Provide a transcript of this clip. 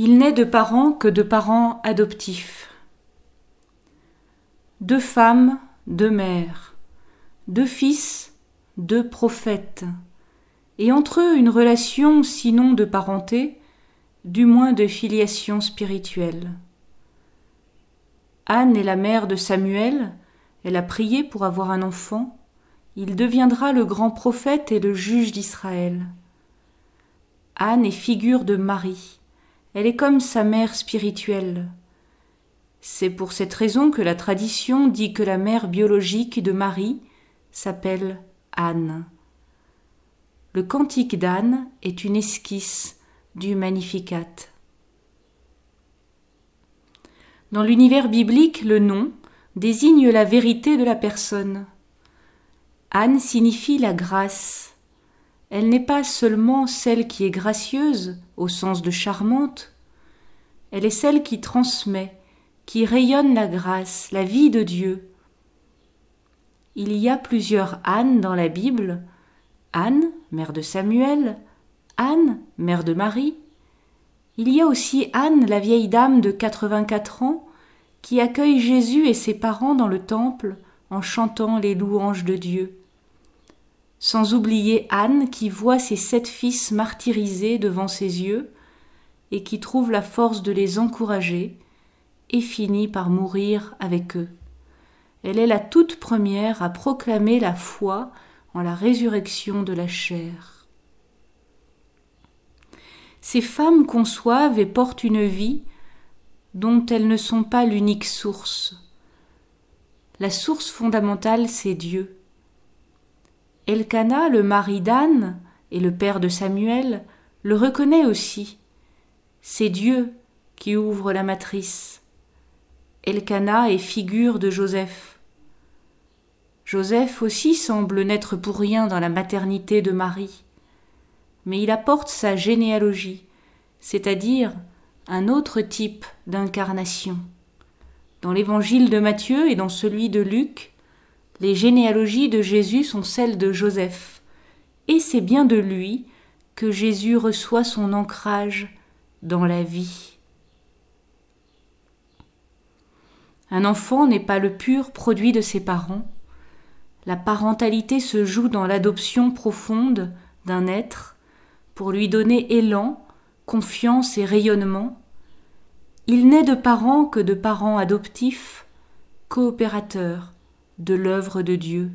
Il n'est de parents que de parents adoptifs. Deux femmes, deux mères, deux fils, deux prophètes, et entre eux une relation sinon de parenté, du moins de filiation spirituelle. Anne est la mère de Samuel, elle a prié pour avoir un enfant, il deviendra le grand prophète et le juge d'Israël. Anne est figure de Marie, elle est comme sa mère spirituelle. C'est pour cette raison que la tradition dit que la mère biologique de Marie s'appelle Anne. Le cantique d'Anne est une esquisse du Magnificat. Dans l'univers biblique, le nom désigne la vérité de la personne. Anne signifie la grâce. Elle n'est pas seulement celle qui est gracieuse, au sens de charmante, elle est celle qui transmet, qui rayonne la grâce, la vie de Dieu. Il y a plusieurs Anne dans la Bible, Anne, mère de Samuel, Anne, mère de Marie. Il y a aussi Anne, la vieille dame de 84 ans, qui accueille Jésus et ses parents dans le temple en chantant les louanges de Dieu. Sans oublier Anne qui voit ses sept fils martyrisés devant ses yeux et qui trouve la force de les encourager et finit par mourir avec eux. Elle est la toute première à proclamer la foi en la résurrection de la chair. Ces femmes conçoivent et portent une vie dont elles ne sont pas l'unique source. La source fondamentale, c'est Dieu. Elkana, le mari d'Anne et le père de Samuel, le reconnaît aussi. C'est Dieu qui ouvre la matrice. Elkana est figure de Joseph. Joseph aussi semble n'être pour rien dans la maternité de Marie, mais il apporte sa généalogie, c'est-à-dire un autre type d'incarnation. Dans l'évangile de Matthieu et dans celui de Luc, les généalogies de Jésus sont celles de Joseph, et c'est bien de lui que Jésus reçoit son ancrage dans la vie. Un enfant n'est pas le pur produit de ses parents. La parentalité se joue dans l'adoption profonde d'un être pour lui donner élan, confiance et rayonnement. Il n'est de parents que de parents adoptifs, coopérateurs de l'œuvre de Dieu.